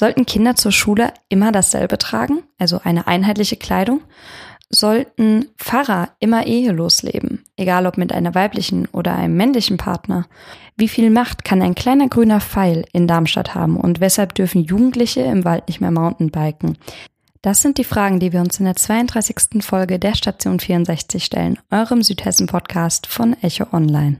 Sollten Kinder zur Schule immer dasselbe tragen, also eine einheitliche Kleidung? Sollten Pfarrer immer ehelos leben, egal ob mit einer weiblichen oder einem männlichen Partner? Wie viel Macht kann ein kleiner grüner Pfeil in Darmstadt haben und weshalb dürfen Jugendliche im Wald nicht mehr Mountainbiken? Das sind die Fragen, die wir uns in der 32. Folge der Station 64 stellen, eurem Südhessen-Podcast von Echo Online.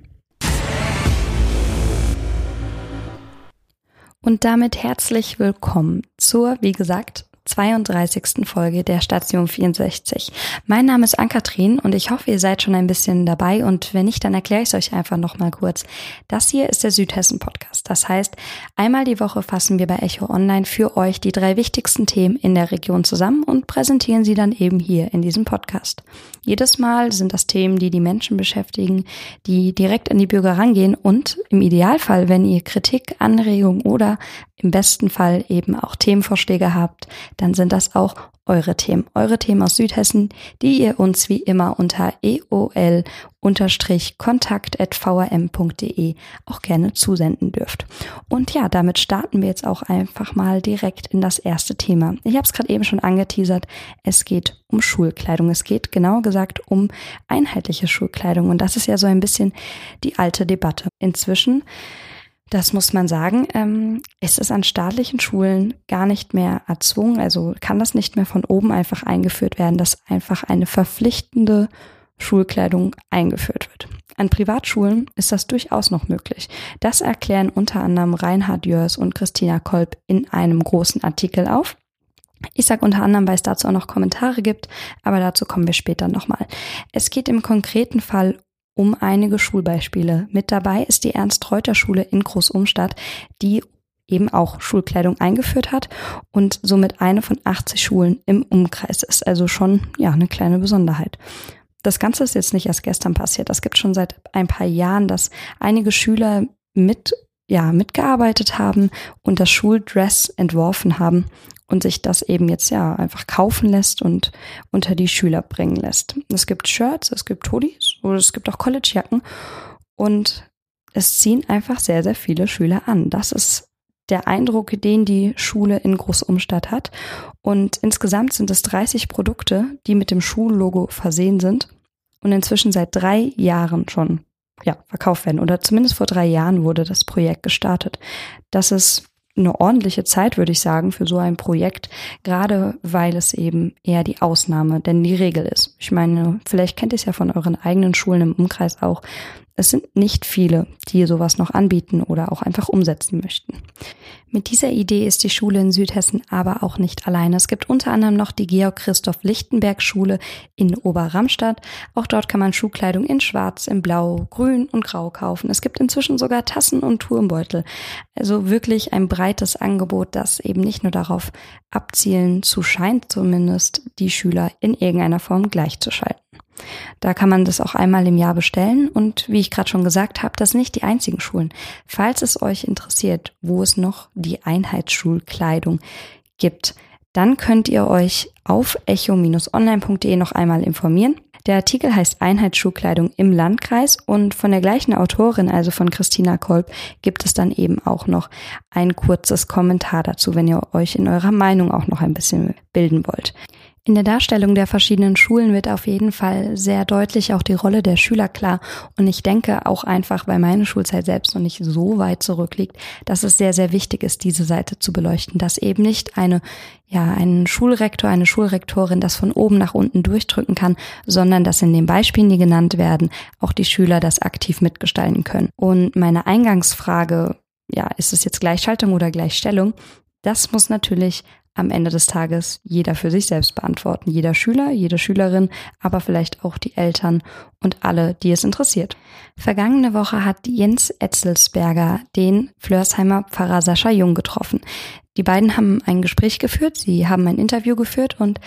Und damit herzlich willkommen zur, wie gesagt, 32. Folge der Station 64. Mein Name ist Ann-Kathrin und ich hoffe, ihr seid schon ein bisschen dabei und wenn nicht, dann erkläre ich es euch einfach nochmal kurz. Das hier ist der Südhessen-Podcast. Das heißt, einmal die Woche fassen wir bei Echo Online für euch die drei wichtigsten Themen in der Region zusammen und präsentieren sie dann eben hier in diesem Podcast. Jedes Mal sind das Themen, die die Menschen beschäftigen, die direkt an die Bürger rangehen und im Idealfall, wenn ihr Kritik, Anregungen oder im besten Fall eben auch Themenvorschläge habt, dann sind das auch eure Themen, eure Themen aus Südhessen, die ihr uns wie immer unter eol-kontakt.vrm.de auch gerne zusenden dürft. Und ja, damit starten wir jetzt auch einfach mal direkt in das erste Thema. Ich habe es gerade eben schon angeteasert, es geht um Schulkleidung. Es geht genauer gesagt um einheitliche Schulkleidung. Und das ist ja so ein bisschen die alte Debatte. Inzwischen das muss man sagen. Ähm, ist es an staatlichen Schulen gar nicht mehr erzwungen, also kann das nicht mehr von oben einfach eingeführt werden, dass einfach eine verpflichtende Schulkleidung eingeführt wird. An Privatschulen ist das durchaus noch möglich. Das erklären unter anderem Reinhard Jörs und Christina Kolb in einem großen Artikel auf. Ich sage unter anderem, weil es dazu auch noch Kommentare gibt, aber dazu kommen wir später nochmal. Es geht im konkreten Fall um einige Schulbeispiele. Mit dabei ist die Ernst-Reuter-Schule in Großumstadt, die eben auch Schulkleidung eingeführt hat und somit eine von 80 Schulen im Umkreis ist. Also schon, ja, eine kleine Besonderheit. Das Ganze ist jetzt nicht erst gestern passiert. Das gibt schon seit ein paar Jahren, dass einige Schüler mit ja, mitgearbeitet haben und das Schuldress entworfen haben und sich das eben jetzt ja einfach kaufen lässt und unter die Schüler bringen lässt. Es gibt Shirts, es gibt Hoodies oder es gibt auch Collegejacken und es ziehen einfach sehr, sehr viele Schüler an. Das ist der Eindruck, den die Schule in Großumstadt hat. Und insgesamt sind es 30 Produkte, die mit dem Schullogo versehen sind und inzwischen seit drei Jahren schon ja, verkauft werden. Oder zumindest vor drei Jahren wurde das Projekt gestartet. Das ist eine ordentliche Zeit, würde ich sagen, für so ein Projekt, gerade weil es eben eher die Ausnahme denn die Regel ist. Ich meine, vielleicht kennt ihr es ja von euren eigenen Schulen im Umkreis auch. Es sind nicht viele, die sowas noch anbieten oder auch einfach umsetzen möchten. Mit dieser Idee ist die Schule in Südhessen aber auch nicht alleine. Es gibt unter anderem noch die Georg Christoph Lichtenberg Schule in Oberramstadt. Auch dort kann man Schuhkleidung in Schwarz, in Blau, Grün und Grau kaufen. Es gibt inzwischen sogar Tassen und Turmbeutel. Also wirklich ein breites Angebot, das eben nicht nur darauf abzielen zu scheint, zumindest die Schüler in irgendeiner Form gleichzuschalten. Da kann man das auch einmal im Jahr bestellen und wie ich gerade schon gesagt habe, das nicht die einzigen Schulen. Falls es euch interessiert, wo es noch die Einheitsschulkleidung gibt, dann könnt ihr euch auf echo-online.de noch einmal informieren. Der Artikel heißt Einheitsschulkleidung im Landkreis und von der gleichen Autorin, also von Christina Kolb, gibt es dann eben auch noch ein kurzes Kommentar dazu, wenn ihr euch in eurer Meinung auch noch ein bisschen bilden wollt. In der Darstellung der verschiedenen Schulen wird auf jeden Fall sehr deutlich auch die Rolle der Schüler klar. Und ich denke auch einfach, weil meine Schulzeit selbst noch nicht so weit zurückliegt, dass es sehr, sehr wichtig ist, diese Seite zu beleuchten, dass eben nicht eine, ja, ein Schulrektor, eine Schulrektorin das von oben nach unten durchdrücken kann, sondern dass in den Beispielen, die genannt werden, auch die Schüler das aktiv mitgestalten können. Und meine Eingangsfrage, ja, ist es jetzt Gleichschaltung oder Gleichstellung? Das muss natürlich am Ende des Tages jeder für sich selbst beantworten. Jeder Schüler, jede Schülerin, aber vielleicht auch die Eltern und alle, die es interessiert. Vergangene Woche hat Jens Etzelsberger den Flörsheimer Pfarrer Sascha Jung getroffen. Die beiden haben ein Gespräch geführt, sie haben ein Interview geführt und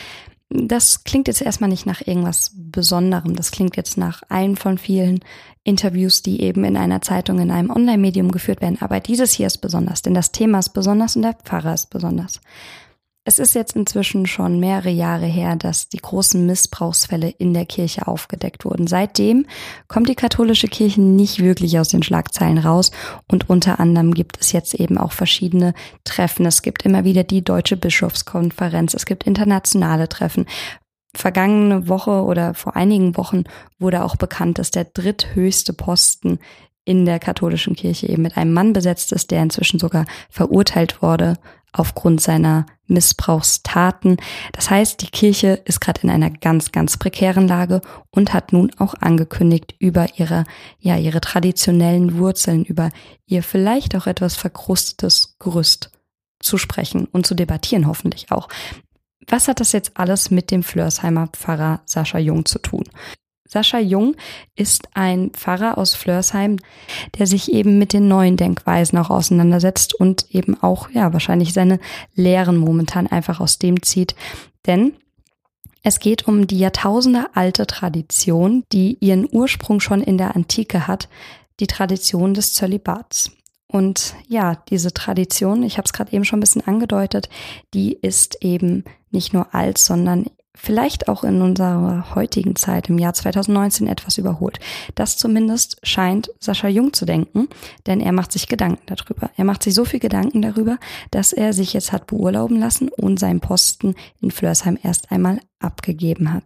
das klingt jetzt erstmal nicht nach irgendwas Besonderem. Das klingt jetzt nach einem von vielen Interviews, die eben in einer Zeitung, in einem Online-Medium geführt werden. Aber dieses hier ist besonders, denn das Thema ist besonders und der Pfarrer ist besonders. Es ist jetzt inzwischen schon mehrere Jahre her, dass die großen Missbrauchsfälle in der Kirche aufgedeckt wurden. Seitdem kommt die katholische Kirche nicht wirklich aus den Schlagzeilen raus und unter anderem gibt es jetzt eben auch verschiedene Treffen. Es gibt immer wieder die Deutsche Bischofskonferenz, es gibt internationale Treffen. Vergangene Woche oder vor einigen Wochen wurde auch bekannt, dass der dritthöchste Posten in der katholischen Kirche eben mit einem Mann besetzt ist, der inzwischen sogar verurteilt wurde aufgrund seiner Missbrauchstaten. Das heißt, die Kirche ist gerade in einer ganz, ganz prekären Lage und hat nun auch angekündigt, über ihre, ja, ihre traditionellen Wurzeln, über ihr vielleicht auch etwas verkrustetes Gerüst zu sprechen und zu debattieren, hoffentlich auch. Was hat das jetzt alles mit dem Flörsheimer Pfarrer Sascha Jung zu tun? Sascha Jung ist ein Pfarrer aus Flörsheim, der sich eben mit den neuen Denkweisen auch auseinandersetzt und eben auch, ja, wahrscheinlich seine Lehren momentan einfach aus dem zieht. Denn es geht um die Jahrtausende alte Tradition, die ihren Ursprung schon in der Antike hat, die Tradition des Zölibats. Und ja, diese Tradition, ich habe es gerade eben schon ein bisschen angedeutet, die ist eben nicht nur alt, sondern vielleicht auch in unserer heutigen Zeit im Jahr 2019 etwas überholt. Das zumindest scheint Sascha Jung zu denken, denn er macht sich Gedanken darüber. Er macht sich so viel Gedanken darüber, dass er sich jetzt hat beurlauben lassen und seinen Posten in Flörsheim erst einmal abgegeben hat.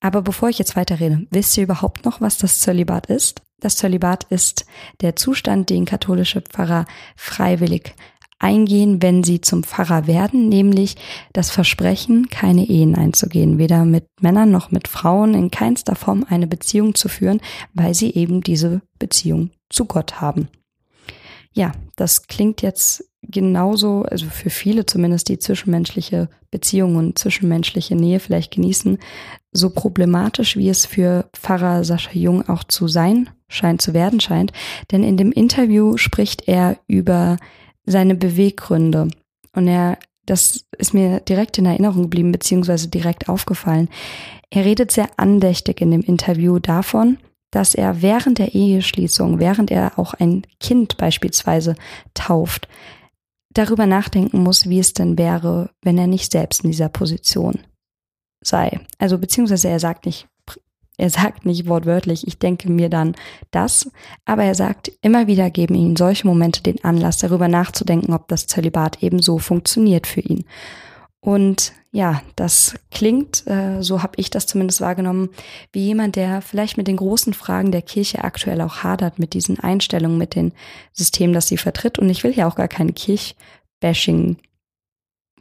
Aber bevor ich jetzt weiterrede, wisst ihr überhaupt noch, was das Zölibat ist? Das Zölibat ist der Zustand, den katholische Pfarrer freiwillig eingehen, wenn sie zum Pfarrer werden, nämlich das Versprechen, keine Ehen einzugehen, weder mit Männern noch mit Frauen, in keinster Form eine Beziehung zu führen, weil sie eben diese Beziehung zu Gott haben. Ja, das klingt jetzt genauso, also für viele zumindest, die zwischenmenschliche Beziehung und zwischenmenschliche Nähe vielleicht genießen, so problematisch, wie es für Pfarrer Sascha Jung auch zu sein scheint, zu werden scheint. Denn in dem Interview spricht er über seine Beweggründe. Und er, das ist mir direkt in Erinnerung geblieben, beziehungsweise direkt aufgefallen. Er redet sehr andächtig in dem Interview davon, dass er während der Eheschließung, während er auch ein Kind beispielsweise tauft, darüber nachdenken muss, wie es denn wäre, wenn er nicht selbst in dieser Position sei. Also beziehungsweise er sagt nicht, er sagt nicht wortwörtlich, ich denke mir dann das, aber er sagt, immer wieder geben ihn solche Momente den Anlass, darüber nachzudenken, ob das Zölibat ebenso funktioniert für ihn. Und ja, das klingt, äh, so habe ich das zumindest wahrgenommen, wie jemand, der vielleicht mit den großen Fragen der Kirche aktuell auch hadert, mit diesen Einstellungen, mit den Systemen, das sie vertritt. Und ich will ja auch gar keine Kirchbashing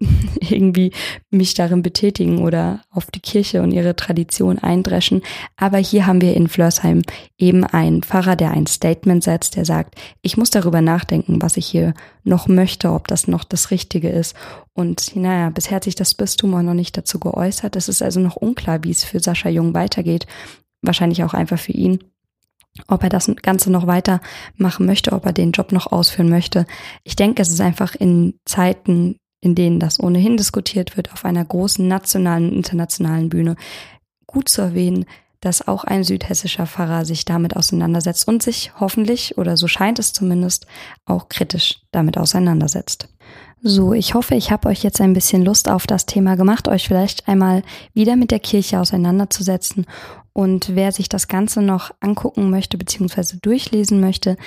irgendwie mich darin betätigen oder auf die Kirche und ihre Tradition eindreschen. Aber hier haben wir in Flörsheim eben einen Pfarrer, der ein Statement setzt, der sagt, ich muss darüber nachdenken, was ich hier noch möchte, ob das noch das Richtige ist. Und naja, bisher hat sich das Bistum auch noch nicht dazu geäußert. Es ist also noch unklar, wie es für Sascha Jung weitergeht. Wahrscheinlich auch einfach für ihn ob er das Ganze noch weiter machen möchte, ob er den Job noch ausführen möchte. Ich denke, es ist einfach in Zeiten in denen das ohnehin diskutiert wird, auf einer großen nationalen und internationalen Bühne, gut zu erwähnen, dass auch ein südhessischer Pfarrer sich damit auseinandersetzt und sich hoffentlich, oder so scheint es zumindest, auch kritisch damit auseinandersetzt. So, ich hoffe, ich habe euch jetzt ein bisschen Lust auf das Thema gemacht, euch vielleicht einmal wieder mit der Kirche auseinanderzusetzen. Und wer sich das Ganze noch angucken möchte bzw. durchlesen möchte,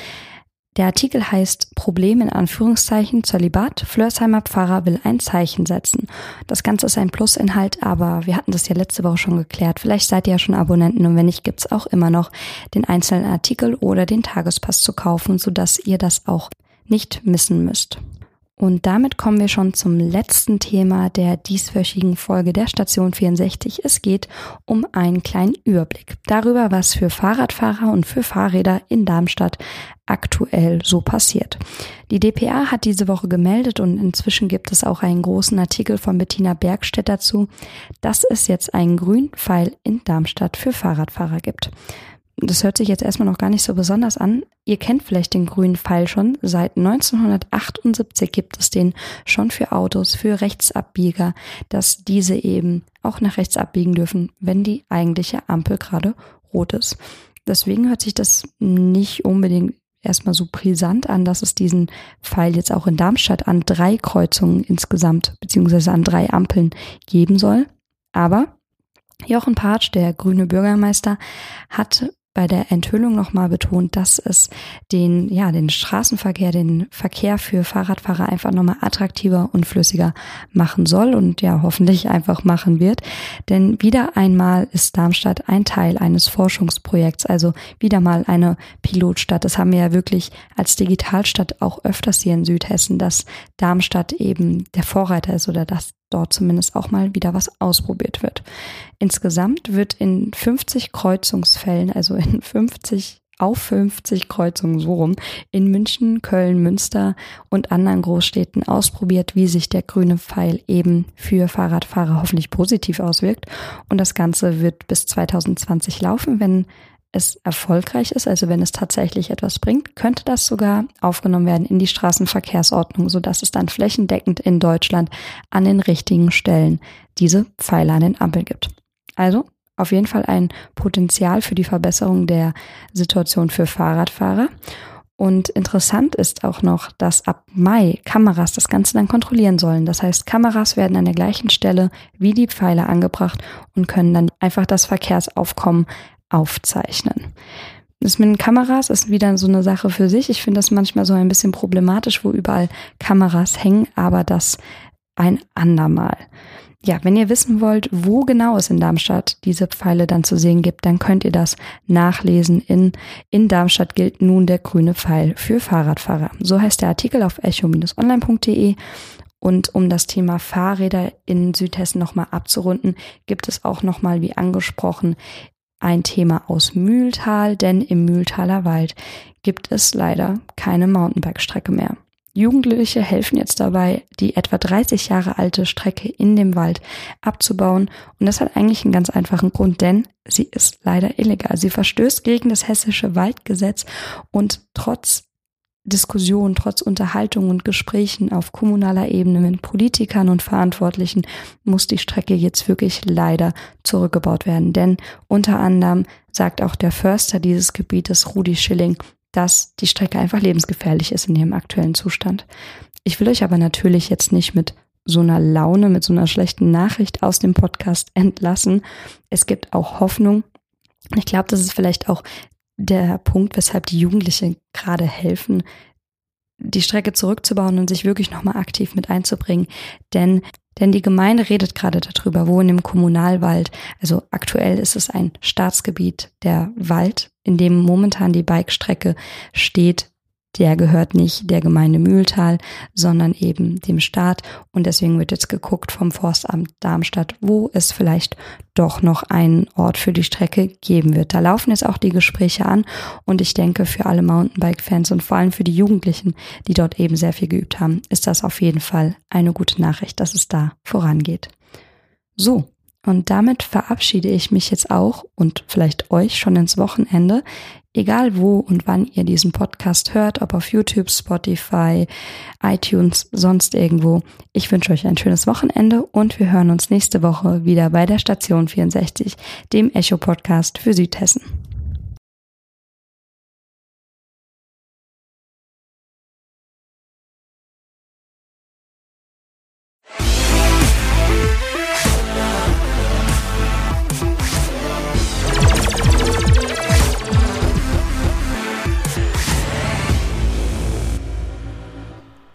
der Artikel heißt Problem in Anführungszeichen Zölibat. Flörsheimer Pfarrer will ein Zeichen setzen. Das Ganze ist ein Plusinhalt, aber wir hatten das ja letzte Woche schon geklärt. Vielleicht seid ihr ja schon Abonnenten und wenn nicht, gibt's auch immer noch den einzelnen Artikel oder den Tagespass zu kaufen, sodass ihr das auch nicht missen müsst. Und damit kommen wir schon zum letzten Thema der dieswöchigen Folge der Station 64. Es geht um einen kleinen Überblick darüber, was für Fahrradfahrer und für Fahrräder in Darmstadt aktuell so passiert. Die DPA hat diese Woche gemeldet und inzwischen gibt es auch einen großen Artikel von Bettina Bergstedt dazu, dass es jetzt einen grünen Pfeil in Darmstadt für Fahrradfahrer gibt das hört sich jetzt erstmal noch gar nicht so besonders an. Ihr kennt vielleicht den grünen Pfeil schon. Seit 1978 gibt es den schon für Autos, für Rechtsabbieger, dass diese eben auch nach rechts abbiegen dürfen, wenn die eigentliche Ampel gerade rot ist. Deswegen hört sich das nicht unbedingt erstmal so brisant an, dass es diesen Pfeil jetzt auch in Darmstadt an drei Kreuzungen insgesamt, beziehungsweise an drei Ampeln geben soll. Aber Jochen Patsch, der grüne Bürgermeister, hat bei der Enthüllung nochmal betont, dass es den, ja, den Straßenverkehr, den Verkehr für Fahrradfahrer einfach nochmal attraktiver und flüssiger machen soll und ja, hoffentlich einfach machen wird. Denn wieder einmal ist Darmstadt ein Teil eines Forschungsprojekts, also wieder mal eine Pilotstadt. Das haben wir ja wirklich als Digitalstadt auch öfters hier in Südhessen, dass Darmstadt eben der Vorreiter ist oder dass dort zumindest auch mal wieder was ausprobiert wird. Insgesamt wird in 50 Kreuzungsfällen, also in 50 auf 50 Kreuzungen so rum, in München, Köln, Münster und anderen Großstädten ausprobiert, wie sich der grüne Pfeil eben für Fahrradfahrer hoffentlich positiv auswirkt. Und das Ganze wird bis 2020 laufen, wenn es erfolgreich ist, also wenn es tatsächlich etwas bringt, könnte das sogar aufgenommen werden in die Straßenverkehrsordnung, sodass es dann flächendeckend in Deutschland an den richtigen Stellen diese Pfeiler an den Ampeln gibt. Also auf jeden Fall ein Potenzial für die Verbesserung der Situation für Fahrradfahrer. Und interessant ist auch noch, dass ab Mai Kameras das Ganze dann kontrollieren sollen. Das heißt, Kameras werden an der gleichen Stelle wie die Pfeiler angebracht und können dann einfach das Verkehrsaufkommen aufzeichnen. Das mit den Kameras ist wieder so eine Sache für sich. Ich finde das manchmal so ein bisschen problematisch, wo überall Kameras hängen, aber das ein andermal. Ja, wenn ihr wissen wollt, wo genau es in Darmstadt diese Pfeile dann zu sehen gibt, dann könnt ihr das nachlesen. In, in Darmstadt gilt nun der grüne Pfeil für Fahrradfahrer. So heißt der Artikel auf echo-online.de. Und um das Thema Fahrräder in Südhessen nochmal abzurunden, gibt es auch nochmal, wie angesprochen, ein Thema aus Mühltal, denn im Mühltaler Wald gibt es leider keine Mountainbike-Strecke mehr. Jugendliche helfen jetzt dabei, die etwa 30 Jahre alte Strecke in dem Wald abzubauen. Und das hat eigentlich einen ganz einfachen Grund, denn sie ist leider illegal. Sie verstößt gegen das hessische Waldgesetz und trotz Diskussion, trotz Unterhaltung und Gesprächen auf kommunaler Ebene mit Politikern und Verantwortlichen muss die Strecke jetzt wirklich leider zurückgebaut werden. Denn unter anderem sagt auch der Förster dieses Gebietes, Rudi Schilling, dass die Strecke einfach lebensgefährlich ist in ihrem aktuellen Zustand. Ich will euch aber natürlich jetzt nicht mit so einer Laune, mit so einer schlechten Nachricht aus dem Podcast entlassen. Es gibt auch Hoffnung. Ich glaube, das ist vielleicht auch der Punkt, weshalb die Jugendlichen gerade helfen, die Strecke zurückzubauen und sich wirklich nochmal aktiv mit einzubringen. Denn, denn die Gemeinde redet gerade darüber, wo in dem Kommunalwald, also aktuell ist es ein Staatsgebiet, der Wald, in dem momentan die Bikestrecke steht, der gehört nicht der Gemeinde Mühltal, sondern eben dem Staat. Und deswegen wird jetzt geguckt vom Forstamt Darmstadt, wo es vielleicht doch noch einen Ort für die Strecke geben wird. Da laufen jetzt auch die Gespräche an und ich denke, für alle Mountainbike-Fans und vor allem für die Jugendlichen, die dort eben sehr viel geübt haben, ist das auf jeden Fall eine gute Nachricht, dass es da vorangeht. So, und damit verabschiede ich mich jetzt auch und vielleicht euch schon ins Wochenende. Egal wo und wann ihr diesen Podcast hört, ob auf YouTube, Spotify, iTunes, sonst irgendwo. Ich wünsche euch ein schönes Wochenende und wir hören uns nächste Woche wieder bei der Station 64, dem Echo Podcast für Südhessen.